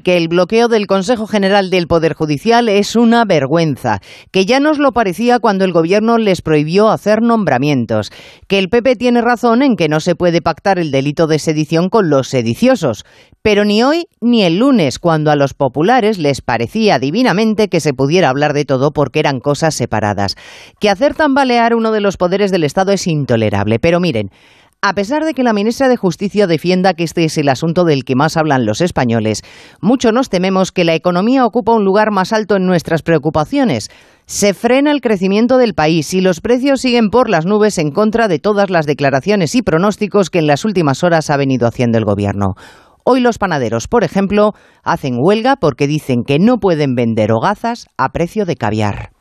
que el bloqueo del Consejo General del Poder Judicial es una vergüenza, que ya nos lo parecía cuando el Gobierno les prohibió hacer nombramientos, que el PP tiene razón en que no se puede pactar el delito de sedición con los sediciosos, pero ni hoy ni el lunes, cuando a los populares les parecía divinamente que se pudiera hablar de todo porque eran cosas separadas, que hacer tambalear uno de los poderes del Estado es intolerable. Pero miren, a pesar de que la ministra de Justicia defienda que este es el asunto del que más hablan los españoles, mucho nos tememos que la economía ocupa un lugar más alto en nuestras preocupaciones. Se frena el crecimiento del país y los precios siguen por las nubes en contra de todas las declaraciones y pronósticos que en las últimas horas ha venido haciendo el Gobierno. Hoy los panaderos, por ejemplo, hacen huelga porque dicen que no pueden vender hogazas a precio de caviar.